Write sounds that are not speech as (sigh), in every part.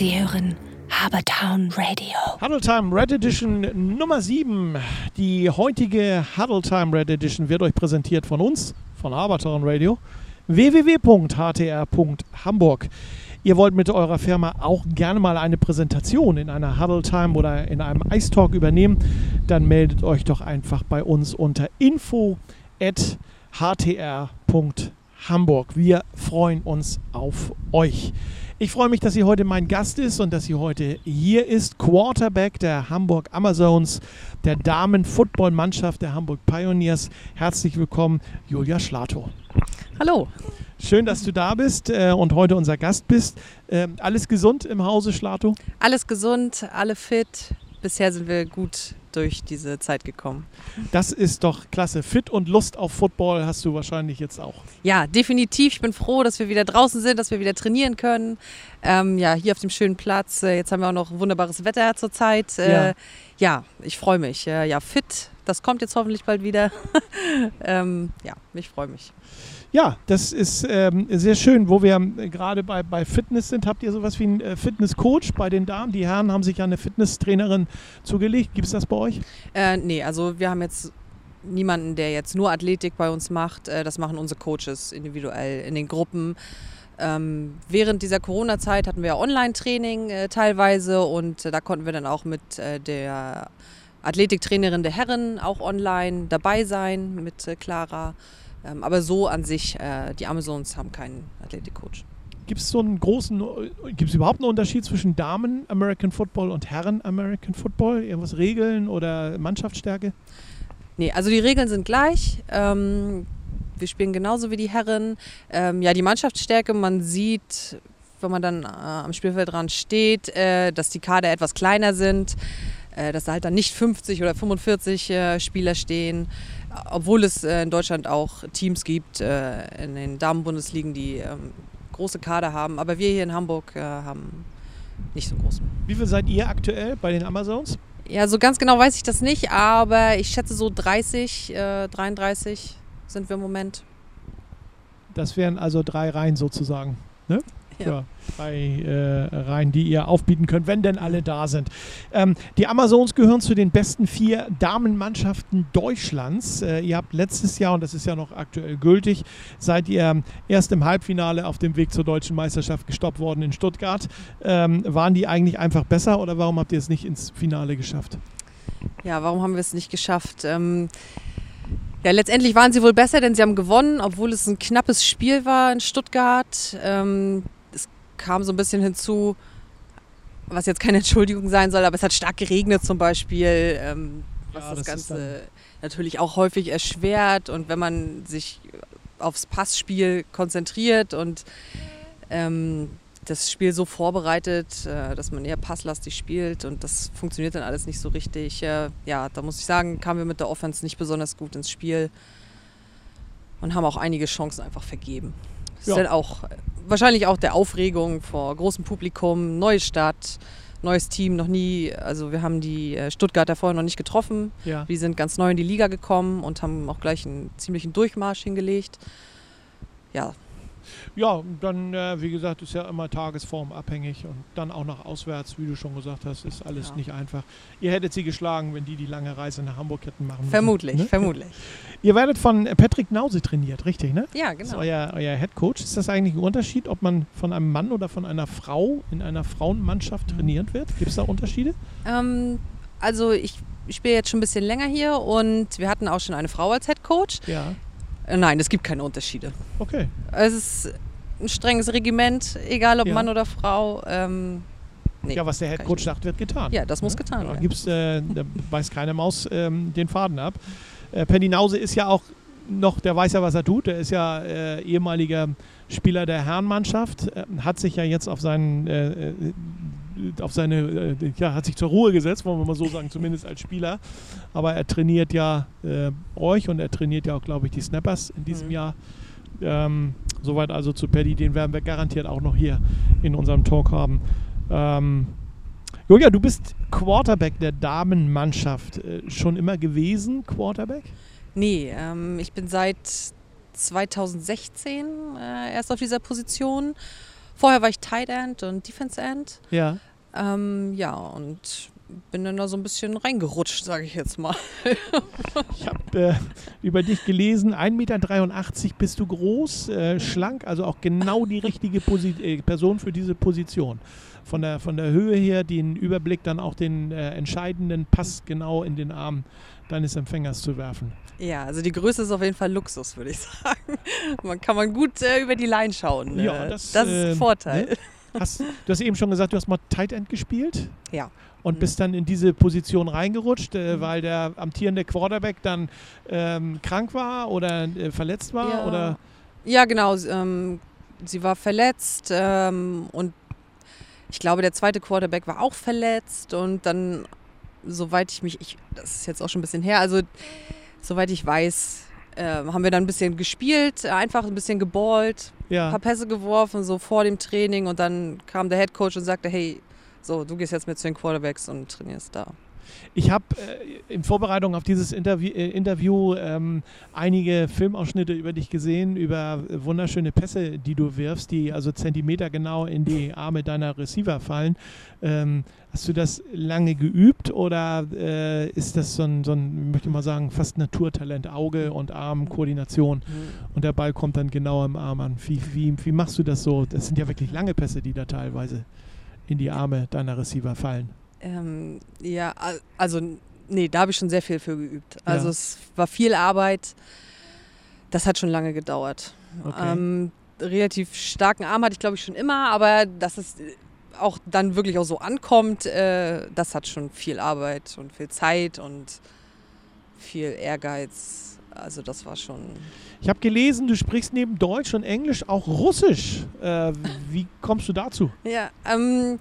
Sie hören Habertown Radio. Huddle Time Red Edition Nummer 7. Die heutige Huddle Time Red Edition wird euch präsentiert von uns, von Habertown Radio, www.htr.hamburg. Ihr wollt mit eurer Firma auch gerne mal eine Präsentation in einer Huddle Time oder in einem Ice Talk übernehmen, dann meldet euch doch einfach bei uns unter info@htr.hamburg. Wir freuen uns auf euch. Ich freue mich, dass sie heute mein Gast ist und dass sie heute hier ist. Quarterback der Hamburg Amazons, der Damen-Football-Mannschaft der Hamburg Pioneers. Herzlich willkommen, Julia Schlato. Hallo. Schön, dass du da bist äh, und heute unser Gast bist. Äh, alles gesund im Hause Schlato? Alles gesund, alle fit. Bisher sind wir gut durch diese Zeit gekommen. Das ist doch klasse. Fit und Lust auf Football hast du wahrscheinlich jetzt auch. Ja, definitiv. Ich bin froh, dass wir wieder draußen sind, dass wir wieder trainieren können. Ähm, ja, hier auf dem schönen Platz. Äh, jetzt haben wir auch noch wunderbares Wetter zurzeit. Äh, ja. ja, ich freue mich. Äh, ja, fit. Das kommt jetzt hoffentlich bald wieder. (laughs) ähm, ja, ich freue mich. Ja, das ist ähm, sehr schön, wo wir gerade bei, bei Fitness sind. Habt ihr sowas wie einen äh, Fitnesscoach bei den Damen? Die Herren haben sich ja eine Fitnesstrainerin zugelegt. Gibt es das bei euch? Äh, nee, also wir haben jetzt niemanden, der jetzt nur Athletik bei uns macht. Äh, das machen unsere Coaches individuell in den Gruppen. Ähm, während dieser Corona-Zeit hatten wir Online-Training äh, teilweise und äh, da konnten wir dann auch mit äh, der Athletiktrainerin der Herren auch online dabei sein, mit äh, Clara. Ähm, aber so an sich, äh, die Amazons haben keinen Athletikcoach. Gibt es so einen großen, gibt es überhaupt einen Unterschied zwischen Damen American Football und Herren American Football? Irgendwas Regeln oder Mannschaftsstärke? Nee, also die Regeln sind gleich. Ähm, wir spielen genauso wie die Herren. Ähm, ja, die Mannschaftsstärke, man sieht, wenn man dann äh, am Spielfeld dran steht, äh, dass die Kader etwas kleiner sind, äh, dass da halt dann nicht 50 oder 45 äh, Spieler stehen obwohl es äh, in Deutschland auch Teams gibt äh, in den Damenbundesligen, die ähm, große Kader haben. Aber wir hier in Hamburg äh, haben nicht so großen. Wie viel seid ihr aktuell bei den Amazons? Ja, so ganz genau weiß ich das nicht, aber ich schätze so 30, 33 sind wir im Moment. Das wären also drei Reihen sozusagen. Ne? Ja. drei äh, Reihen, die ihr aufbieten könnt, wenn denn alle da sind. Ähm, die Amazons gehören zu den besten vier Damenmannschaften Deutschlands. Äh, ihr habt letztes Jahr, und das ist ja noch aktuell gültig, seid ihr erst im Halbfinale auf dem Weg zur deutschen Meisterschaft gestoppt worden in Stuttgart. Ähm, waren die eigentlich einfach besser oder warum habt ihr es nicht ins Finale geschafft? Ja, warum haben wir es nicht geschafft? Ähm ja, letztendlich waren sie wohl besser, denn sie haben gewonnen, obwohl es ein knappes Spiel war in Stuttgart. Ähm, kam so ein bisschen hinzu, was jetzt keine (laughs) Entschuldigung sein soll, aber es hat stark geregnet zum Beispiel, ähm, was ja, das, das Ganze natürlich auch häufig erschwert. Und wenn man sich aufs Passspiel konzentriert und ähm, das Spiel so vorbereitet, äh, dass man eher passlastig spielt und das funktioniert dann alles nicht so richtig. Äh, ja, da muss ich sagen, kamen wir mit der Offense nicht besonders gut ins Spiel und haben auch einige Chancen einfach vergeben. Das ja. ist dann auch wahrscheinlich auch der Aufregung vor großem Publikum, neue Stadt, neues Team, noch nie, also wir haben die äh, Stuttgarter vorher noch nicht getroffen. Ja. Die sind ganz neu in die Liga gekommen und haben auch gleich einen ziemlichen Durchmarsch hingelegt. Ja, ja, dann, äh, wie gesagt, ist ja immer tagesformabhängig und dann auch noch auswärts, wie du schon gesagt hast, ist alles ja. nicht einfach. Ihr hättet sie geschlagen, wenn die die lange Reise nach Hamburg hätten machen müssen. Vermutlich, ne? vermutlich. Ihr werdet von Patrick Nause trainiert, richtig, ne? Ja, genau. Das ist euer, euer Head Coach. Ist das eigentlich ein Unterschied, ob man von einem Mann oder von einer Frau in einer Frauenmannschaft mhm. trainiert wird? Gibt es da Unterschiede? Ähm, also ich spiele jetzt schon ein bisschen länger hier und wir hatten auch schon eine Frau als Head Coach. Ja. Äh, nein, es gibt keine Unterschiede. Okay. Es ist ein strenges Regiment, egal ob ja. Mann oder Frau. Ähm, nee, ja, was der Head Coach sagt, wird getan. Ja, das muss getan werden. Gibt's, äh, da beißt keine Maus ähm, den Faden ab. Äh, Penny Nause ist ja auch noch, der weiß ja, was er tut. Der ist ja äh, ehemaliger Spieler der Herrenmannschaft, äh, hat sich ja jetzt auf seinen äh, auf seine, äh, ja, hat sich zur Ruhe gesetzt, wollen wir mal so sagen, zumindest als Spieler. Aber er trainiert ja äh, euch und er trainiert ja auch, glaube ich, die Snappers in diesem mhm. Jahr. Ähm, soweit also zu Paddy, den werden wir garantiert auch noch hier in unserem Talk haben. Ähm, Julia, du bist Quarterback der Damenmannschaft äh, schon immer gewesen, Quarterback? Nee, ähm, ich bin seit 2016 äh, erst auf dieser Position Vorher war ich Tight End und Defense End. Ja. Ähm, ja, und bin dann da so ein bisschen reingerutscht, sage ich jetzt mal. (laughs) Ich habe äh, über dich gelesen, 1,83 Meter bist du groß, äh, schlank, also auch genau die richtige Posi äh, Person für diese Position. Von der, von der Höhe her den Überblick, dann auch den äh, entscheidenden Pass genau in den Arm deines Empfängers zu werfen. Ja, also die Größe ist auf jeden Fall Luxus, würde ich (laughs) sagen. Man kann man gut äh, über die Line schauen. Ja, Äh, das, das ist ein Vorteil. ne? Hast, du hast eben schon gesagt, du hast mal Tight End gespielt Ja. Und Mhm. bist dann in diese Position reingerutscht, äh, Mhm. weil der amtierende Quarterback dann ähm, krank war oder äh, verletzt war? Ja. Oder? Ja, genau. Ähm, sie war verletzt ähm, und ich glaube, der zweite Quarterback war auch verletzt und dann, soweit ich mich, ich, das ist jetzt auch schon ein bisschen her, also soweit ich weiß, äh, haben wir dann ein bisschen gespielt, einfach ein bisschen geballt, ein Ja. paar Pässe geworfen, so vor dem Training und dann kam der Head Coach und sagte, hey, so, du gehst jetzt mit zu den Quarterbacks und trainierst da. Ich habe äh, in Vorbereitung auf dieses Interview, äh, Interview ähm, einige Filmausschnitte über dich gesehen, über äh, wunderschöne Pässe, die du wirfst, die also Zentimeter genau in die Arme deiner Receiver fallen. Ähm, hast du das lange geübt oder äh, ist das so ein, so ein, ich möchte mal sagen, fast Naturtalent, Auge und Arm, Koordination und der Ball kommt dann genau im Arm an? Wie, wie, wie machst du das so? Das sind ja wirklich lange Pässe, die da teilweise in die Arme deiner Receiver fallen. Ähm, ja, al- also nee, da habe ich schon sehr viel für geübt. Also Ja. es war viel Arbeit. Das hat schon lange gedauert. Okay. Ähm, relativ starken Arm hatte ich, glaube ich, schon immer, aber dass es auch dann wirklich auch so ankommt, äh, das hat schon viel Arbeit und viel Zeit und viel Ehrgeiz. Also das war schon. Ich habe gelesen, du sprichst neben Deutsch und Englisch auch Russisch. Äh, wie kommst du dazu? Ja, ähm,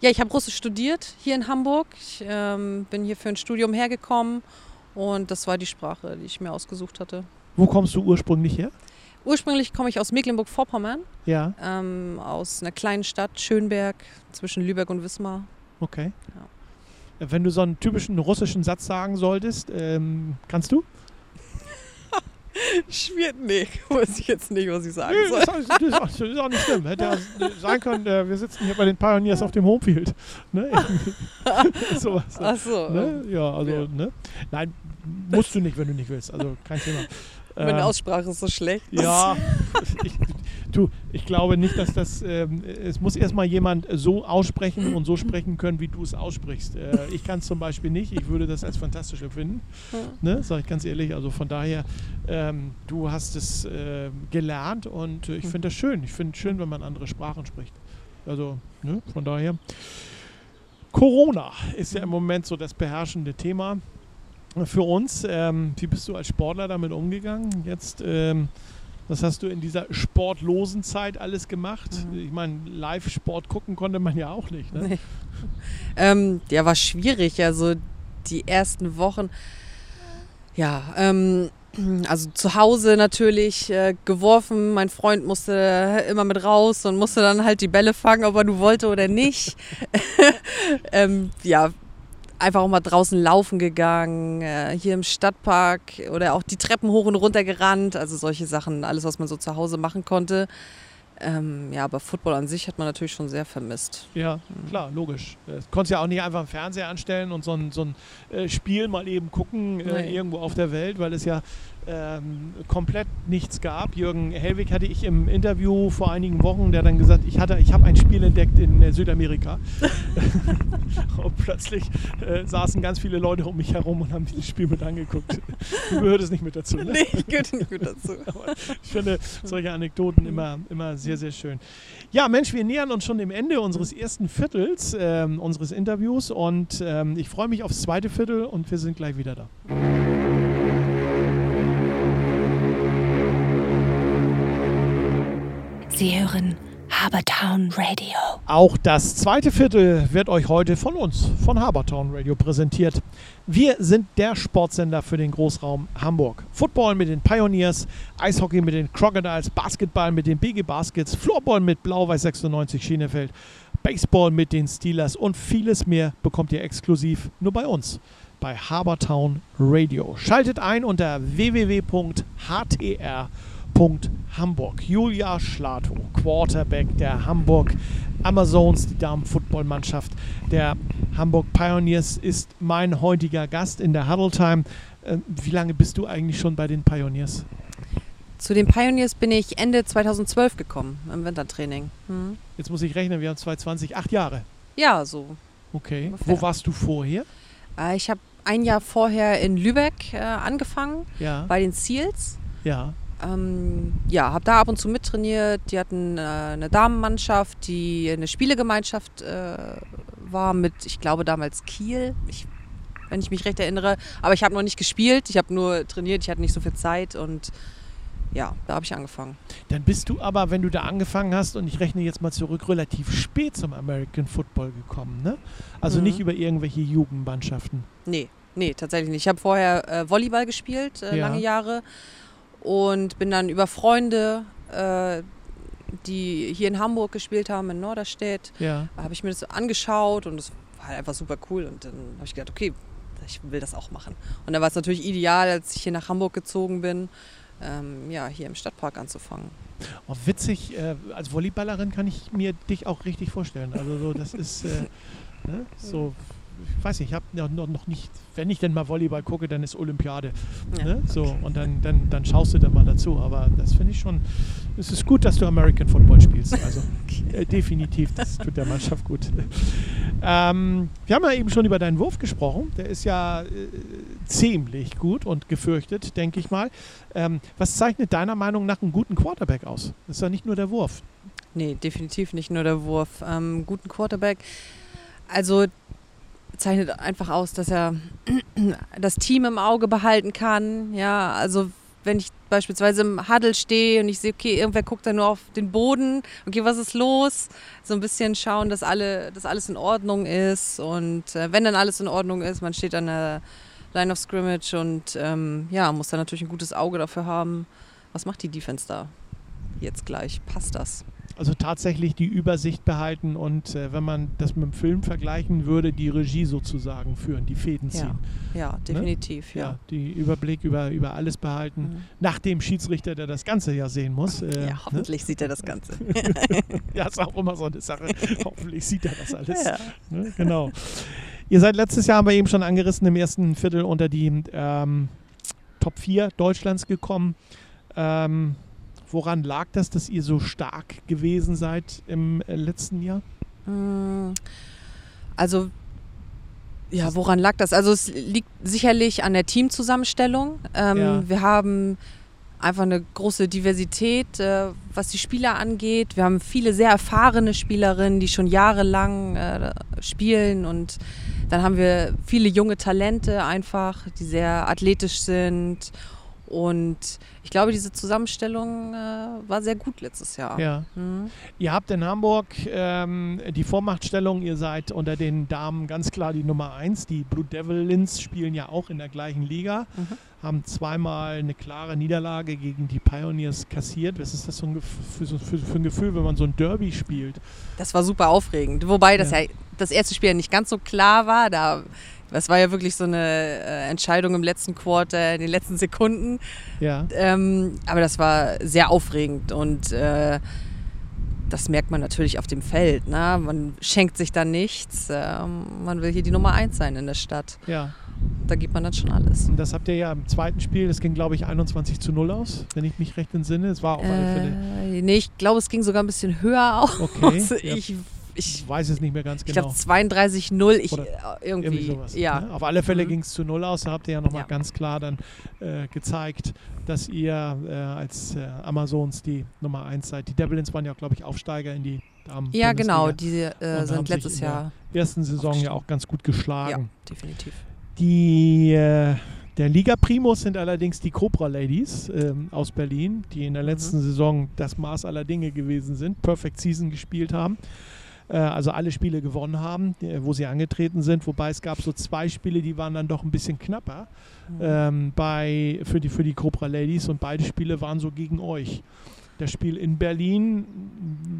ja ich habe Russisch studiert hier in Hamburg. Ich ähm, bin hier für ein Studium hergekommen und das war die Sprache, die ich mir ausgesucht hatte. Wo kommst du ursprünglich her? Ursprünglich komme ich aus Mecklenburg-Vorpommern, Ja, ähm, aus einer kleinen Stadt, Schönberg, zwischen Lübeck und Wismar. okay. Äh, Wenn du so einen typischen russischen Satz sagen solltest, ähm, kannst du? Schwierig, nee, (laughs) weiß ich jetzt nicht, was ich sagen Nö, das, ist, das, ist auch, das ist auch nicht schlimm. Hätte ja sein können, äh, wir sitzen hier bei den Pioneers auf dem Homefield. Ne? (laughs) Sowas. Ach so, Ne? Ja, also, Ja. ne? Nein, musst du nicht, wenn du nicht willst. Also kein Thema. (laughs) meine Ähm, Aussprache ist so schlecht. Ja, ich, du, ich glaube nicht, dass das. Ähm, es muss erstmal jemand so aussprechen und so sprechen können, wie du es aussprichst. Äh, ich kann es zum Beispiel nicht. Ich würde das als fantastisch empfinden. Ne? Sag ich ganz ehrlich. Also von daher, ähm, du hast es äh, gelernt und ich finde das schön. Ich finde es schön, wenn man andere Sprachen spricht. Also, ne? von daher. Corona ist ja im Moment so das beherrschende Thema für uns. Ähm, wie bist du als Sportler damit umgegangen? Jetzt, ähm, was hast du in dieser sportlosen Zeit alles gemacht? Mhm. Ich meine, Live-Sport gucken konnte man ja auch nicht. Ne? Nee. (laughs) Ähm, ja, war schwierig. Also die ersten Wochen, ja, ähm, also zu Hause natürlich äh, geworfen. Mein Freund musste immer mit raus und musste dann halt die Bälle fangen, ob er du wollte oder nicht. (laughs) ähm, ja, einfach auch mal draußen laufen gegangen, äh, hier im Stadtpark oder auch die Treppen hoch und runter gerannt. Also solche Sachen, alles, was man so zu Hause machen konnte. Ähm, ja, aber Football an sich hat man natürlich schon sehr vermisst. Ja, klar, logisch. Du konntest ja auch nicht einfach einen Fernseher anstellen und so ein, so ein äh, Spiel mal eben gucken äh, irgendwo auf der Welt, weil es ja ähm, komplett nichts gab. Jürgen Hellwig hatte ich im Interview vor einigen Wochen, der dann gesagt, ich hatte, ich habe ein Spiel entdeckt in äh, Südamerika. (laughs) und plötzlich äh, saßen ganz viele Leute um mich herum und haben dieses Spiel mit angeguckt. Du gehörtest nicht mit dazu, ne? Nee, ich gehörte nicht gut dazu. (laughs) Ich finde solche Anekdoten immer, immer sehr, sehr schön. Ja, Mensch, wir nähern uns schon dem Ende unseres ersten Viertels ähm, unseres Interviews und ähm, ich freue mich aufs zweite Viertel und wir sind gleich wieder da. Sie hören Habertown Radio. Auch das zweite Viertel wird euch heute von uns, von Habertown Radio, präsentiert. Wir sind der Sportsender für den Großraum Hamburg. Football mit den Pioneers, Eishockey mit den Crocodiles, Basketball mit den BG Baskets, Floorball mit Blau-Weiß 96 Schienefeld, Baseball mit den Steelers und vieles mehr bekommt ihr exklusiv nur bei uns bei Habertown Radio. Schaltet ein unter www.htr.de Hamburg. Julia Schlato, Quarterback der Hamburg Amazons, die Damen-Football-Mannschaft der Hamburg Pioneers, ist mein heutiger Gast in der Huddle Time. Äh, wie lange bist du eigentlich schon bei den Pioneers? Zu den Pioneers bin ich Ende 2012 gekommen im Wintertraining. Hm. Jetzt muss ich rechnen, wir haben 2020, acht Jahre. Ja, so. Okay. Ungefähr. Wo warst du vorher? Äh, ich habe ein Jahr vorher in Lübeck äh, angefangen, ja. bei den Seals. Ja. Ähm, ja, habe da ab und zu mittrainiert. Die hatten äh, eine Damenmannschaft, die eine Spielegemeinschaft äh, war mit, ich glaube damals Kiel, ich, wenn ich mich recht erinnere. Aber ich habe noch nicht gespielt, ich habe nur trainiert, ich hatte nicht so viel Zeit und ja, da habe ich angefangen. Dann bist du aber, wenn du da angefangen hast, und ich rechne jetzt mal zurück, relativ spät zum American Football gekommen, ne? Also mhm. nicht über irgendwelche Jugendmannschaften. Nee, nee, tatsächlich nicht. Ich habe vorher äh, Volleyball gespielt, äh, ja. lange Jahre und bin dann über Freunde, äh, die hier in Hamburg gespielt haben, in Norderstedt, ja. habe ich mir das angeschaut und es war halt einfach super cool. Und dann habe ich gedacht, okay, ich will das auch machen. Und dann war es natürlich ideal, als ich hier nach Hamburg gezogen bin, ähm, ja, hier im Stadtpark anzufangen. Oh, witzig, äh, als Volleyballerin kann ich mir dich auch richtig vorstellen. Also so, das ist äh, ne, so ich weiß nicht, ich habe noch, noch nicht, wenn ich denn mal Volleyball gucke, dann ist Olympiade. Ja. Ne? So, und dann, dann, dann schaust du dann mal dazu. Aber das finde ich schon, es ist gut, dass du American Football spielst. Also (laughs) okay. äh, definitiv, das tut der Mannschaft gut. ähm, wir haben ja eben schon über deinen Wurf gesprochen. Der ist ja äh, ziemlich gut und gefürchtet, denke ich mal. Ähm, was zeichnet deiner Meinung nach einen guten Quarterback aus? Das ist ja nicht nur der Wurf. Nee, definitiv nicht nur der Wurf. Ähm, guten Quarterback. Also zeichnet einfach aus, dass er (clears throat) das Team im Auge behalten kann. Ja, also wenn ich beispielsweise im Huddle stehe und ich sehe, okay, irgendwer guckt da nur auf den Boden, okay, was ist los? So ein bisschen schauen, dass, alle, dass alles in Ordnung ist. Und äh, wenn dann alles in Ordnung ist, man steht an der Line of Scrimmage und ähm, ja, muss dann natürlich ein gutes Auge dafür haben, was macht die Defense da jetzt gleich? Passt das? Also tatsächlich die Übersicht behalten und äh, wenn man das mit dem Film vergleichen würde, die Regie sozusagen führen, die Fäden ziehen. Ja, ja ne? definitiv. Ne? Ja. ja. die Überblick über, über alles behalten, mhm. nach dem Schiedsrichter, der das Ganze ja sehen muss. Äh, ja, ne? hoffentlich ne? sieht er das Ganze. (laughs) ja, ist auch immer so eine Sache. hoffentlich sieht er das alles. Ja. Ne? Genau. Ihr seid letztes Jahr aber eben schon angerissen im ersten Viertel unter die ähm, Top 4 Deutschlands gekommen. Ähm, Woran lag das, dass ihr so stark gewesen seid im äh, letzten Jahr? Mm, also, ja, woran lag das? Also, es liegt sicherlich an der Teamzusammenstellung. Ähm, ja. Wir haben einfach eine große Diversität, äh, was die Spieler angeht. Wir haben viele sehr erfahrene Spielerinnen, die schon jahrelang äh, spielen und dann haben wir viele junge Talente einfach, die sehr athletisch sind und ich glaube, diese Zusammenstellung äh, war sehr gut letztes Jahr. Ja. Mhm. Ihr habt in Hamburg ähm, die Vormachtstellung, ihr seid unter den Damen ganz klar die Nummer eins. Die Blue Devils spielen ja auch in der gleichen Liga, mhm. haben zweimal eine klare Niederlage gegen die Pioneers kassiert. Was ist das so ein für, für, für, ein Gefühl, wenn man so ein Derby spielt? Das war super aufregend. Wobei das ja, ja das erste Spiel nicht ganz so klar war. Da das war ja wirklich so eine äh, Entscheidung im letzten Quarter, in den letzten Sekunden. Ja. Ähm, aber das war sehr aufregend und äh, das merkt man natürlich auf dem Feld. Ne? Man schenkt sich da nichts. Ähm, man will hier die Nummer eins sein in der Stadt. Ja. Da gibt man dann schon alles. Und das habt ihr ja im zweiten Spiel, das ging glaube ich 21 zu 0 aus, wenn ich mich recht entsinne. Es war auf alle Fälle. Äh, nee, ich glaube, es ging sogar ein bisschen höher (laughs) aus. Okay. ja ich weiß es nicht mehr ganz genau. Ich glaube 32-0. Ich, äh, irgendwie, irgendwie sowas, ja. Ne? Auf alle Fälle mhm. ging es zu 0 aus. Da habt ihr ja nochmal ja. ganz klar dann äh, gezeigt, dass ihr äh, als äh, Amazons die Nummer 1 seid. Die Devils waren ja, glaube ich, Aufsteiger in die Damen. Ja, genau. Die äh, sind letztes Jahr. ersten Saison ja auch ganz gut geschlagen. Ja, definitiv. Die. Äh, der Liga Primus sind allerdings die Cobra Ladies ähm, aus Berlin, die in der mhm. letzten mhm. Saison das Maß aller Dinge gewesen sind, Perfect Season gespielt haben. Äh, also alle Spiele gewonnen haben, wo sie angetreten sind. Wobei es gab so zwei Spiele, die waren dann doch ein bisschen knapper mhm. ähm, bei, für, die, für die Cobra Ladies und beide Spiele waren so gegen euch. Das Spiel in Berlin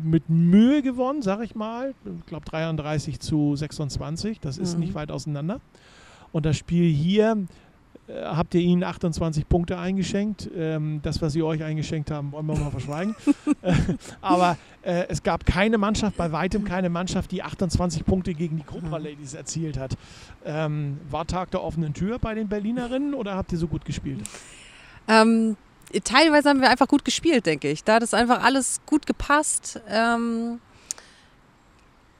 mit Mühe gewonnen, sag ich mal. Ich glaube 33 zu 26, das ist mhm. nicht weit auseinander. Und das Spiel hier habt ihr ihnen 28 Punkte eingeschenkt. Ähm, das, was sie euch eingeschenkt haben, wollen wir mal verschweigen. (laughs) Äh, aber äh, es gab keine Mannschaft, bei weitem keine Mannschaft, die 28 Punkte gegen die Cobra. Ladies erzielt hat. Ähm, war Tag der offenen Tür bei den Berlinerinnen oder habt ihr so gut gespielt? Ähm, teilweise haben wir einfach gut gespielt, denke ich. Da hat es einfach alles gut gepasst. Ähm,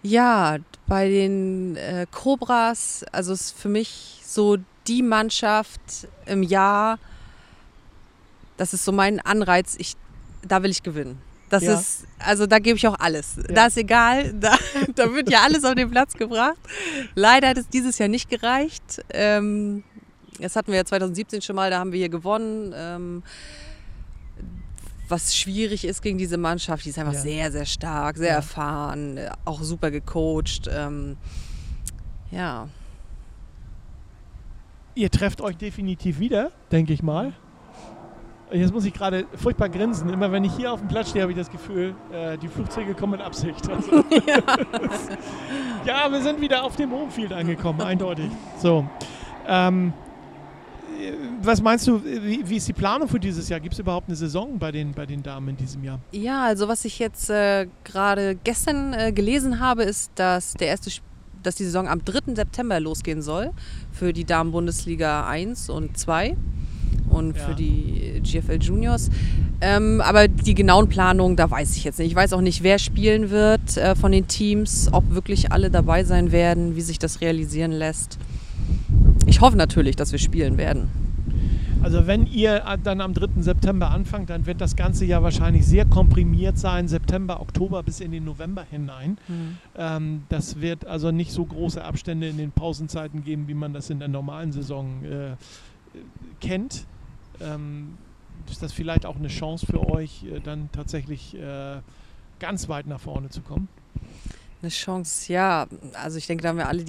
ja, bei den äh, Cobras, also ist für mich so die Mannschaft im Jahr, das ist so mein Anreiz, ich, da will ich gewinnen. Das Ja. ist, also da gebe ich auch alles. Ja. Da ist egal, (laughs) da, da wird ja alles auf den Platz gebracht. Leider hat es dieses Jahr nicht gereicht. Ähm, das hatten wir ja 2017 schon mal, da haben wir hier gewonnen. Ähm, was schwierig ist gegen diese Mannschaft, die ist einfach Ja. sehr, sehr stark, sehr erfahren, auch super gecoacht. Ähm, ja. Ihr trefft euch definitiv wieder, denke ich mal. Jetzt muss ich gerade furchtbar grinsen. Immer wenn ich hier auf dem Platz stehe, habe ich das Gefühl, äh, die Flugzeuge kommen mit Absicht. Also, (laughs) (laughs) ja. wir sind wieder auf dem Homefield angekommen, eindeutig. So. Ähm, äh, was meinst du, wie, wie ist die Planung für dieses Jahr? Gibt es überhaupt eine Saison bei den, bei den Damen in diesem Jahr? Ja, also was ich jetzt äh, gerade gestern äh, gelesen habe, ist, dass der erste Sp- dass die Saison am 3. September losgehen soll für die Damen-Bundesliga 1 und 2 und Ja. für die GFL Juniors. Ähm, aber die genauen Planungen, da weiß ich jetzt nicht. Ich weiß auch nicht, wer spielen wird äh, von den Teams, ob wirklich alle dabei sein werden, wie sich das realisieren lässt. Ich hoffe natürlich, dass wir spielen werden. Also wenn ihr äh, dann am 3. September anfangt, dann wird das ganze Jahr wahrscheinlich sehr komprimiert sein, September, Oktober bis in den November hinein. Ähm, das wird also nicht so große Abstände in den Pausenzeiten geben, wie man das in der normalen Saison äh, äh, kennt. Ähm, ist das vielleicht auch eine Chance für euch, äh, dann tatsächlich äh, ganz weit nach vorne zu kommen? Eine Chance, ja. Also ich denke, da haben wir alle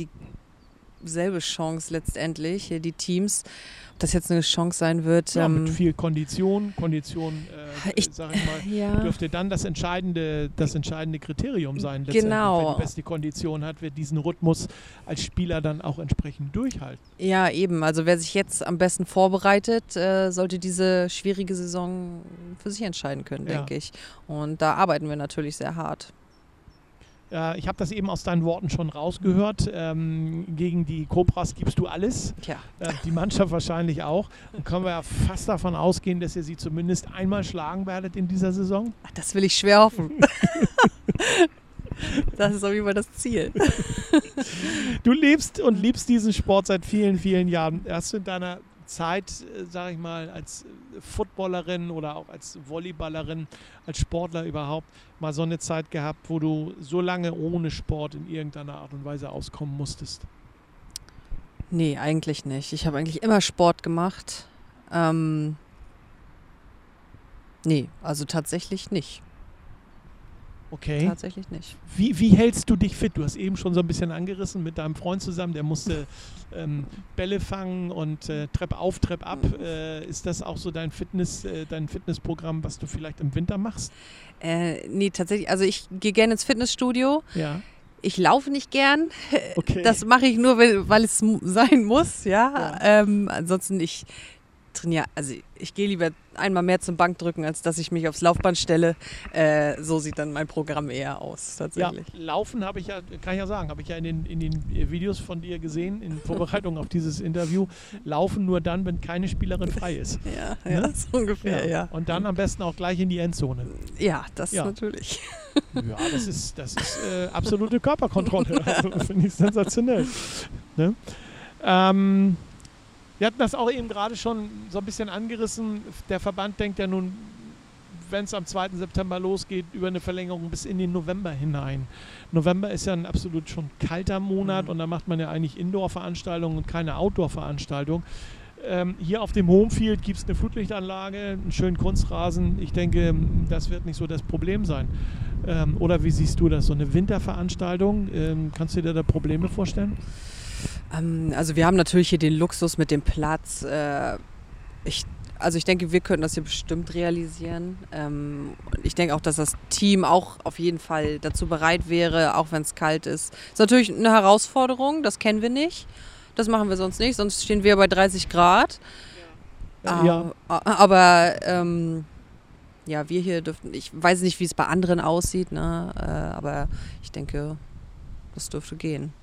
dieselbe Chance letztendlich, die Teams. Ob das jetzt eine Chance sein wird. Ja, mit ähm, viel Kondition. Kondition, äh, Ich- sag ich mal, ja. dürfte dann das entscheidende, das entscheidende Kriterium sein. Genau. Wenn die beste Kondition hat, wird diesen Rhythmus als Spieler dann auch entsprechend durchhalten. ja, eben. Also wer sich jetzt am besten vorbereitet, äh, sollte diese schwierige Saison für sich entscheiden können, Ja. denke ich. Und da arbeiten wir natürlich sehr hart. Äh, ich habe das eben aus deinen Worten schon rausgehört. Ähm, gegen die Cobras gibst du alles. Tja, Äh, die Mannschaft wahrscheinlich auch. Und können wir ja fast davon ausgehen, dass ihr sie zumindest einmal schlagen werdet in dieser Saison. ach, das will ich schwer hoffen. (laughs) das ist auf jeden Fall das Ziel. Du lebst und liebst diesen Sport seit vielen, vielen Jahren. Hast du in deiner Zeit, äh, sag ich mal, als äh, Footballerin oder auch als Volleyballerin, als Sportler überhaupt mal so eine Zeit gehabt, wo du so lange ohne Sport in irgendeiner Art und Weise auskommen musstest? Nee, eigentlich nicht. Ich habe eigentlich immer Sport gemacht. Ähm, nee, also tatsächlich nicht. Okay. Tatsächlich nicht. Wie, wie hältst du dich fit? Du hast eben schon so ein bisschen angerissen mit deinem Freund zusammen, der musste (laughs) ähm, Bälle fangen und äh, Treppe auf, Treppe ab. Äh, ist das auch so dein Fitness, äh, dein Fitnessprogramm, was du vielleicht im Winter machst? Äh, nee, tatsächlich. Also ich gehe gerne ins Fitnessstudio. Ja. Ich laufe nicht gern. Okay. Das mache ich nur, weil, weil es sein muss, ja. Ja. Ähm, ansonsten ich trainiere, also ich gehe lieber einmal mehr zum Bankdrücken, als dass ich mich aufs Laufband stelle. Äh, so sieht dann mein Programm eher aus, ja, tatsächlich. Laufen habe ich ja, kann ich ja sagen, habe ich ja in den, in den Videos von dir gesehen, in (laughs) Vorbereitung auf dieses Interview. Laufen nur dann, wenn keine Spielerin frei ist. Ja, (laughs) ja, Ne? so ungefähr, ja. Und dann am besten auch gleich in die Endzone. Ja, das Ja. natürlich. Ja, das (laughs) ist, das ist äh, absolute Körperkontrolle. Also, Finde ich sensationell. Ne? Ähm, wir hatten das auch eben gerade schon so ein bisschen angerissen. Der Verband denkt ja nun, wenn es am 2. September losgeht, über eine Verlängerung bis in den November hinein. November ist ja ein absolut schon kalter Monat Mhm. und da macht man ja eigentlich Indoor-Veranstaltungen und keine Outdoor-Veranstaltung. Ähm, hier auf dem Homefield gibt es eine Flutlichtanlage, einen schönen Kunstrasen. Ich denke, das wird nicht so das Problem sein. Ähm, oder wie siehst du das? So eine Winterveranstaltung, ähm, kannst du dir da Probleme vorstellen? Ähm, also wir haben natürlich hier den Luxus mit dem Platz. Äh, ich, also ich denke, wir können das hier bestimmt realisieren. Ähm, und ich denke auch, dass das Team auch auf jeden Fall dazu bereit wäre, auch wenn es kalt ist. Ist natürlich eine Herausforderung, das kennen wir nicht. Das machen wir sonst nicht, sonst stehen wir bei 30 Grad. Ja. Ah, Aber ähm, ja, wir hier dürften, ich weiß nicht, wie es bei anderen aussieht, ne? äh, aber ich denke, das dürfte gehen.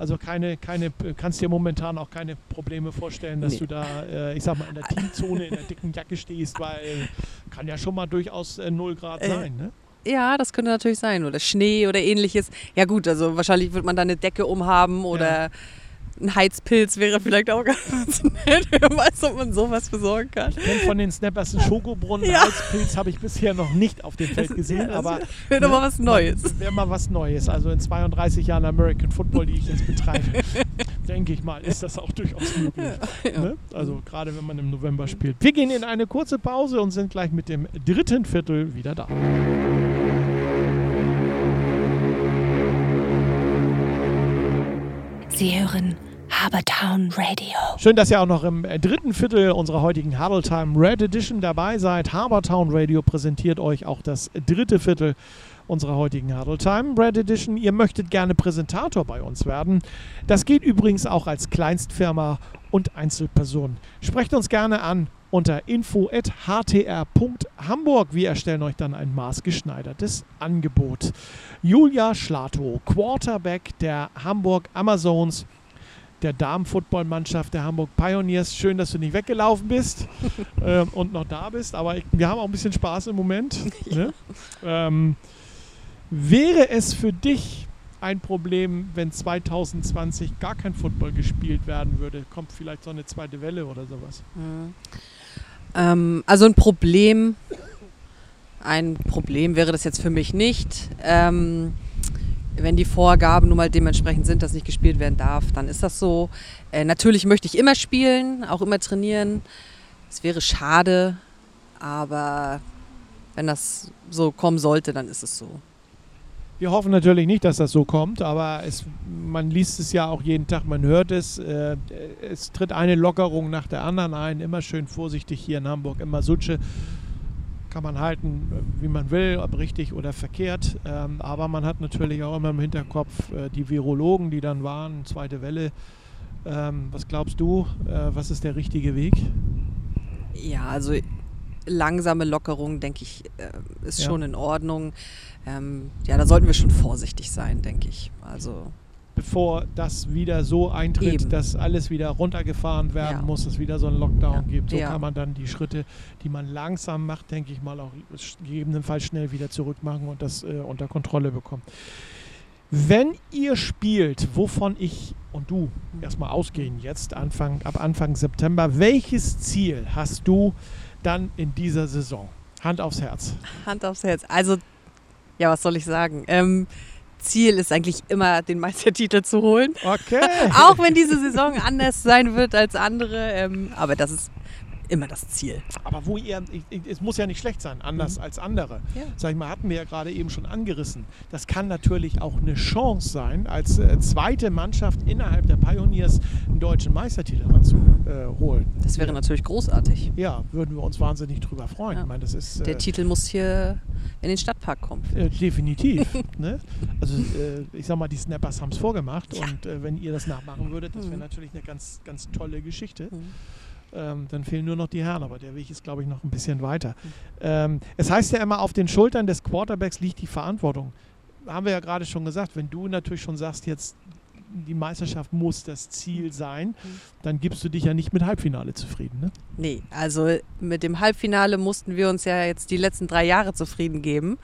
Also keine, keine, kannst dir momentan auch keine Probleme vorstellen, dass Nee. du da, äh, ich sag mal, in der Teamzone in der dicken Jacke stehst, weil kann ja schon mal durchaus äh, 0 Grad Äh, sein, ne? Ja, das könnte natürlich sein. Oder Schnee oder ähnliches. Ja gut, also wahrscheinlich wird man da eine Decke umhaben oder ein Heizpilz wäre vielleicht auch ganz nett. (laughs) Wer weiß, ob man sowas besorgen kann. Ich kenn von den Snappers einen Schokobrunnen, Ja. Heizpilz habe ich bisher noch nicht auf dem Feld Das- gesehen, ja, das aber Wird aber was Neues. Wäre mal was Neues. Also in 32 Jahren American Football, die ich jetzt betreibe, (laughs) denke ich mal, ist das auch durchaus möglich. Ne? Also gerade wenn man im November spielt. Wir gehen in eine kurze Pause und sind gleich mit dem dritten Viertel wieder da. Sie hören Habertown Radio. Schön, dass ihr auch noch im äh, dritten Viertel unserer heutigen Time Red Edition dabei seid. Habertown Radio präsentiert euch auch das dritte Viertel unserer heutigen Huddle Time Red Edition. Ihr möchtet gerne Präsentator bei uns werden. Das geht übrigens auch als Kleinstfirma und Einzelperson. Sprecht uns gerne an unter info.htr.hamburg. Wir erstellen euch dann ein maßgeschneidertes Angebot. Julia Schlato, Quarterback der Hamburg Amazons, der Damenfootballmannschaft der Hamburg Pioneers. Schön, dass du nicht weggelaufen bist (laughs) ähm, und noch da bist, aber ich, wir haben auch ein bisschen Spaß im Moment. (laughs) Ne? Ähm, wäre es für dich ein Problem, wenn 2020 gar kein Football gespielt werden würde? Kommt vielleicht so eine zweite Welle oder sowas? Mhm. Ähm, also ein Problem, ein Problem wäre das jetzt für mich nicht. Ähm, wenn die Vorgaben nun mal dementsprechend sind, dass nicht gespielt werden darf, dann ist das so. Äh, natürlich möchte ich immer spielen, auch immer trainieren. Es wäre schade, aber wenn das so kommen sollte, dann ist es so. Wir hoffen natürlich nicht, dass das so kommt, aber es, man liest es ja auch jeden Tag, man hört es. Äh, es tritt eine Lockerung nach der anderen ein. Immer schön vorsichtig hier in Hamburg, immer Sutsche. Kann man halten, äh, wie man will, ob richtig oder verkehrt. Ähm, aber man hat natürlich auch immer im Hinterkopf äh, die Virologen, die dann waren, zweite Welle. Ähm, was glaubst du, äh, was ist der richtige Weg? Ja, also langsame Lockerung, denke ich, äh, ist Ja. schon in Ordnung. Ähm, ja, da sollten wir schon vorsichtig sein, denke ich. Also bevor das wieder so eintritt, Eben. dass alles wieder runtergefahren werden Ja. muss, es wieder so einen Lockdown Ja. gibt. So Ja. kann man dann die Schritte, die man langsam macht, denke ich mal, auch gegebenenfalls schnell wieder zurückmachen und das äh, unter Kontrolle bekommen. Wenn ihr spielt, wovon ich und du erstmal ausgehen jetzt, Anfang, ab Anfang September, welches Ziel hast du dann in dieser Saison? Hand aufs Herz. Hand aufs Herz. Also, ja, was soll ich sagen? Ähm, Ziel ist eigentlich immer, den Meistertitel zu holen. Okay. (laughs) Auch wenn diese Saison anders sein wird als andere. Ähm, aber das ist immer das Ziel. Aber wo ihr, es muss ja nicht schlecht sein, anders als andere. Ja. Sag ich mal, hatten wir ja gerade eben schon angerissen. Das kann natürlich auch eine Chance sein, als äh, zweite Mannschaft innerhalb der Pioneers einen deutschen Meistertitel ranzuholen. Das wäre natürlich großartig. ja, würden wir uns wahnsinnig drüber freuen. Ja. Ich meine, das ist Der äh, Titel muss hier in den Stadtpark kommen. äh, definitiv. (laughs) ne? Also äh, ich sag mal, die Snappers haben es vorgemacht und äh, wenn ihr das nachmachen würdet, das wäre Mhm. natürlich eine ganz, ganz tolle Geschichte. Mhm. Ähm, dann fehlen nur noch die Herren, aber der Weg ist, glaube ich, noch ein bisschen weiter. Mhm. Ähm, es heißt ja immer, auf den Schultern des Quarterbacks liegt die Verantwortung. Haben wir ja gerade schon gesagt, wenn du natürlich schon sagst, jetzt die Meisterschaft muss das Ziel sein, Mhm. dann gibst du dich ja nicht mit Halbfinale zufrieden. Ne? Nee, also mit dem Halbfinale mussten wir uns ja jetzt die letzten drei Jahre zufrieden geben.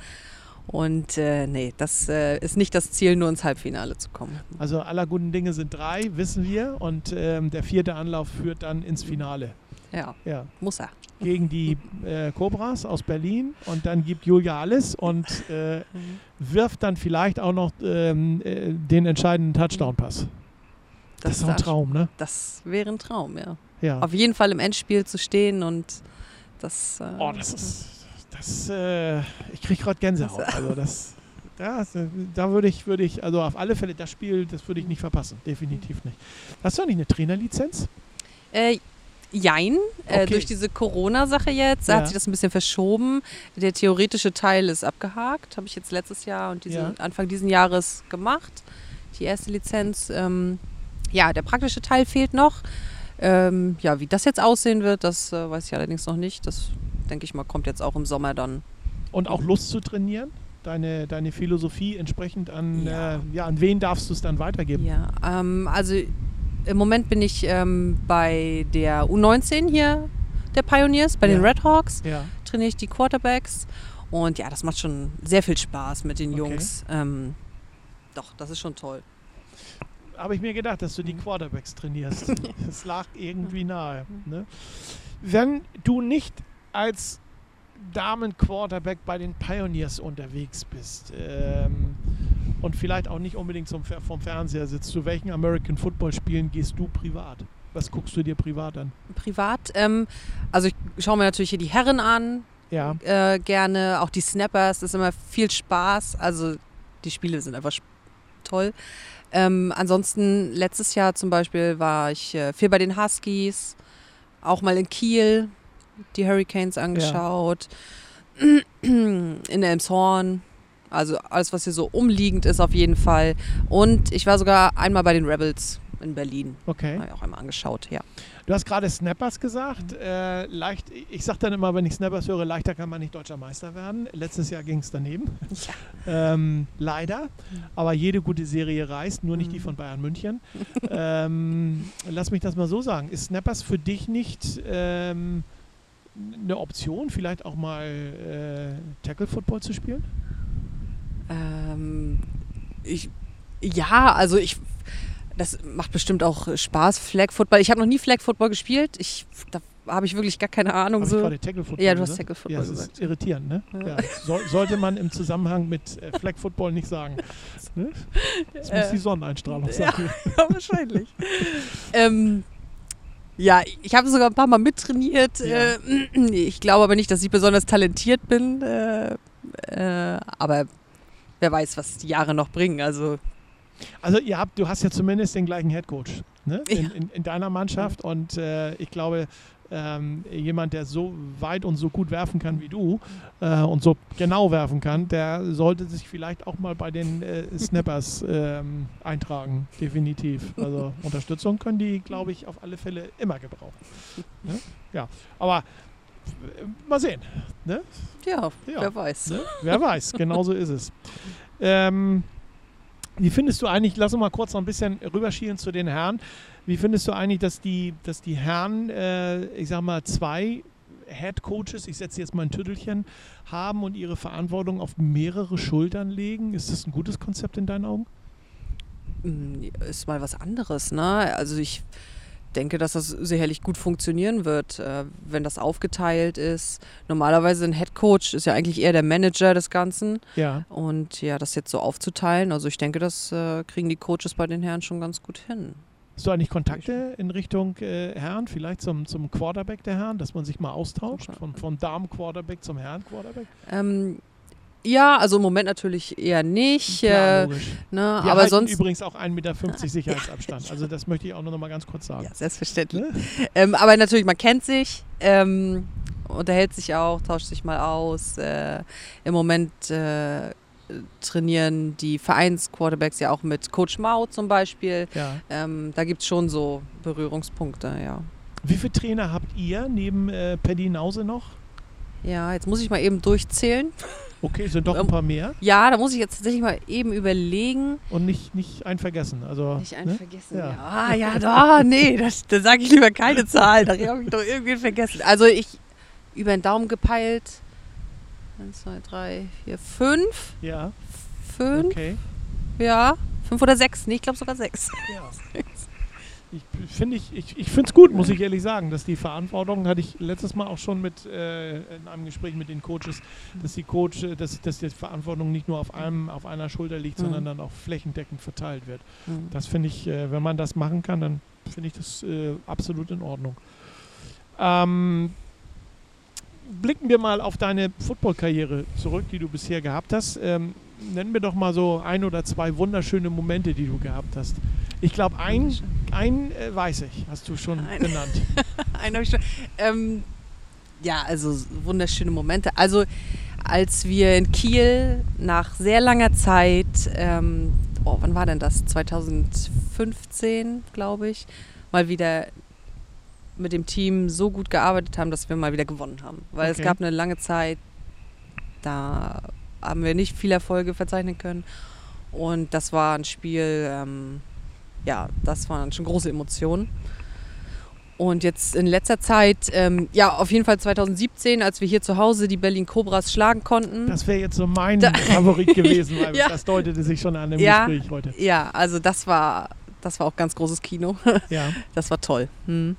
Und äh, nee, das äh, ist nicht das Ziel, nur ins Halbfinale zu kommen. Also aller guten Dinge sind drei, wissen wir. Und ähm, der vierte Anlauf führt dann ins Finale. Ja, Ja, muss er. gegen die äh, Cobras aus Berlin. Und dann gibt Julia alles und (laughs) äh, wirft dann vielleicht auch noch ähm, äh, den entscheidenden Touchdown-Pass. Das, ist doch ein Traum, ne? Das wäre ein Traum, ja. Ja. Auf jeden Fall im Endspiel zu stehen und das. Äh, Oh, das ist. Das, äh, ich kriege gerade Gänsehaut. Also das. Ja, da würde ich, würde ich, also auf alle Fälle das Spiel, das würde ich nicht verpassen. Definitiv nicht. Hast du nicht eine Trainerlizenz? Äh, jein, äh, Okay. durch diese Corona-Sache jetzt, Ja. hat sich das ein bisschen verschoben. Der theoretische Teil ist abgehakt, habe ich jetzt letztes Jahr und diese, Ja. Anfang diesen Jahres gemacht. Die erste Lizenz. Ähm, ja, der praktische Teil fehlt noch. Ähm, ja, wie das jetzt aussehen wird, das äh, weiß ich allerdings noch nicht. Das denke ich mal, kommt jetzt auch im Sommer dann. Und auch Lust zu trainieren? Deine, deine Philosophie entsprechend an, Ja. Äh, ja, an wen darfst du es dann weitergeben? Ja, ähm, also im Moment bin ich ähm, bei der U19 hier der Pioneers, bei den Ja. Red Hawks. Ja. trainiere ich die Quarterbacks. Und ja, das macht schon sehr viel Spaß mit den Okay. Jungs. Ähm, doch, das ist schon toll. habe ich mir gedacht, dass du Mhm. die Quarterbacks trainierst. (laughs) Das lag irgendwie nahe. Ne? Wenn du nicht als Damen-Quarterback bei den Pioneers unterwegs bist ähm, und vielleicht auch nicht unbedingt zum, vom Fernseher sitzt, zu welchen American Football Spielen gehst du privat? Was guckst du dir privat an? Privat, ähm, also ich schaue mir natürlich hier die Herren an, Ja, äh, gerne, auch die Snappers, das ist immer viel Spaß. Also die Spiele sind einfach toll. Ähm, ansonsten, letztes Jahr zum Beispiel war ich äh, viel bei den Huskies, auch mal in Kiel, die Hurricanes angeschaut, (clears throat) in Elmshorn, also alles, was hier so umliegend ist auf jeden Fall. Und ich war sogar einmal bei den Rebels in Berlin, okay. habe ich auch einmal angeschaut, ja. Du hast gerade Snappers gesagt. Äh, leicht, ich sage dann immer, wenn ich Snappers höre, leichter kann man nicht deutscher Meister werden. Letztes Jahr ging es daneben. (laughs) Ähm, leider. Aber jede gute Serie reißt, nur nicht die Mhm. von Bayern München. (laughs) ähm, lass mich das mal so sagen. Ist Snappers für dich nicht ähm, eine Option, vielleicht auch mal äh, Tackle Football zu spielen? Ähm, ich, ja, also ich, das macht bestimmt auch Spaß, Flag Football. Ich habe noch nie Flag Football gespielt. Ich, da habe ich wirklich gar keine Ahnung. Hab ich So. gerade Tackle Football Ja, du hast gesagt? Tackle Football Ja, es gesagt. ist irritierend, ne? Ja. Ja. Soll, sollte man im Zusammenhang mit äh, Flag Football nicht sagen. Ne? (laughs) Das muss Äh, die Sonneneinstrahlung ja. sein. (laughs) Ja, wahrscheinlich. (laughs) ähm, ja, ich habe sogar ein paar Mal mittrainiert. Ja. Äh, (clears throat) ich glaube aber nicht, dass ich besonders talentiert bin. Äh, äh, aber wer weiß, was die Jahre noch bringen. Also Also ihr habt, du hast ja zumindest den gleichen Headcoach ne? (laughs) in, Ja. in, in deiner Mannschaft und äh, ich glaube, ähm, jemand, der so weit und so gut werfen kann wie du äh, und so genau werfen kann, der sollte sich vielleicht auch mal bei den äh, Snappers ähm, eintragen, definitiv. Also Unterstützung können die, glaube ich, auf alle Fälle immer gebrauchen. Ne? Ja, aber äh, mal sehen. Ne? ja, Ja. wer weiß. Ne? Wer weiß, genau so ist es. Ähm, wie findest du eigentlich, lass uns mal kurz noch ein bisschen rüberschielen zu den Herren. Wie findest du eigentlich, dass die, dass die Herren, äh, ich sag mal, zwei Head Coaches, ich setze jetzt mal ein Tüttelchen, haben und ihre Verantwortung auf mehrere Schultern legen? Ist das ein gutes Konzept in deinen Augen? Mm, ist mal was anderes, ne? Also ich denke, dass das sicherlich gut funktionieren wird, äh, wenn das aufgeteilt ist. Normalerweise ein Head Coach ist ja eigentlich eher der Manager des Ganzen Ja. und ja, das jetzt so aufzuteilen, also ich denke, das äh, kriegen die Coaches bei den Herren schon ganz gut hin. Hast du eigentlich Kontakte in Richtung äh, Herren, vielleicht zum, zum Quarterback der Herren, dass man sich mal austauscht, von, vom Damen-Quarterback zum Herren-Quarterback? Ähm, ja, also im Moment natürlich eher nicht, Klar, äh, ne? Wir aber sonst übrigens auch 1,50 Meter (laughs) Sicherheitsabstand. Also das möchte ich auch noch mal ganz kurz sagen. ja, selbstverständlich. Ne? Ähm, aber natürlich, man kennt sich, ähm, unterhält sich auch, tauscht sich mal aus. Äh, Im Moment äh, trainieren die Vereinsquarterbacks ja auch mit Coach Mao zum Beispiel. Ja. Ähm, da gibt es schon so Berührungspunkte, ja. Wie viele Trainer habt ihr neben äh, Paddy Nause noch? Ja, jetzt muss ich mal eben durchzählen. Okay, sind doch ein Ähm, paar mehr Ja, da muss ich jetzt tatsächlich mal eben überlegen. und nicht, nicht einen vergessen. Also, Nicht einen ne? vergessen. Ja. Ja. Ah, ja, da, nee, das, da sage ich lieber keine (laughs) Zahl. Da habe ich doch irgendwie vergessen. Also ich über den Daumen gepeilt. Eins, zwei, drei, vier, fünf. Ja, Fünf, okay. ja. Fünf oder sechs. Nee, ich glaube sogar sechs. Ja. (laughs) Ich finde ich, ich, ich finde es gut, muss ich ehrlich sagen, dass die Verantwortung, hatte ich letztes Mal auch schon mit äh, in einem Gespräch mit den Coaches, dass die Coach, äh, dass, dass die Verantwortung nicht nur auf einem, auf einer Schulter liegt, Mhm. sondern dann auch flächendeckend verteilt wird. Hm. Das finde ich, äh, wenn man das machen kann, dann finde ich das äh, absolut in Ordnung. Ähm, blicken wir mal auf deine Football-Karriere zurück, die du bisher gehabt hast. Ähm, nenn mir doch mal so ein oder zwei wunderschöne Momente, die du gehabt hast. Ich glaube, ein, ein äh, weiß ich, hast du schon Ein. genannt. (laughs) Einen habe ich schon. Ähm, ja, also wunderschöne Momente. Also als wir in Kiel nach sehr langer Zeit ähm, oh, wann war denn das? 2015, glaube ich, mal wieder mit dem Team so gut gearbeitet haben, dass wir mal wieder gewonnen haben. Weil Okay. es gab eine lange Zeit, da haben wir nicht viel Erfolge verzeichnen können. Und das war ein Spiel, ähm, ja, das waren schon große Emotionen. Und jetzt in letzter Zeit, ähm, ja, auf jeden Fall 2017, als wir hier zu Hause die Berlin Cobras schlagen konnten. Das wäre jetzt so mein Da- Favorit gewesen, (laughs) weil Ja. das deutete sich schon an dem Ja. Gespräch heute. ja, also das war, das war auch ganz großes Kino. (laughs) Ja. Das war toll. Hm.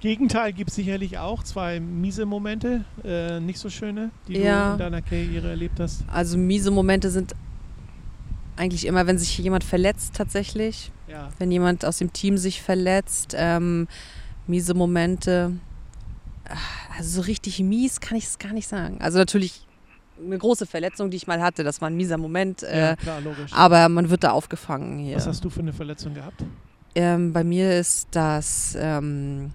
Gegenteil gibt es sicherlich auch zwei miese Momente, äh, nicht so schöne, die Ja. du in deiner Karriere erlebt hast. Also miese Momente sind eigentlich immer, wenn sich jemand verletzt tatsächlich. Ja. Wenn jemand aus dem Team sich verletzt. Ähm, miese Momente. Ah, Also so richtig mies kann ich es gar nicht sagen. Also natürlich eine große Verletzung, die ich mal hatte. Das war ein mieser Moment. Äh, ja, klar, logisch. aber man wird da aufgefangen hier. Was hast du für eine Verletzung gehabt? Ähm, bei mir ist das ähm,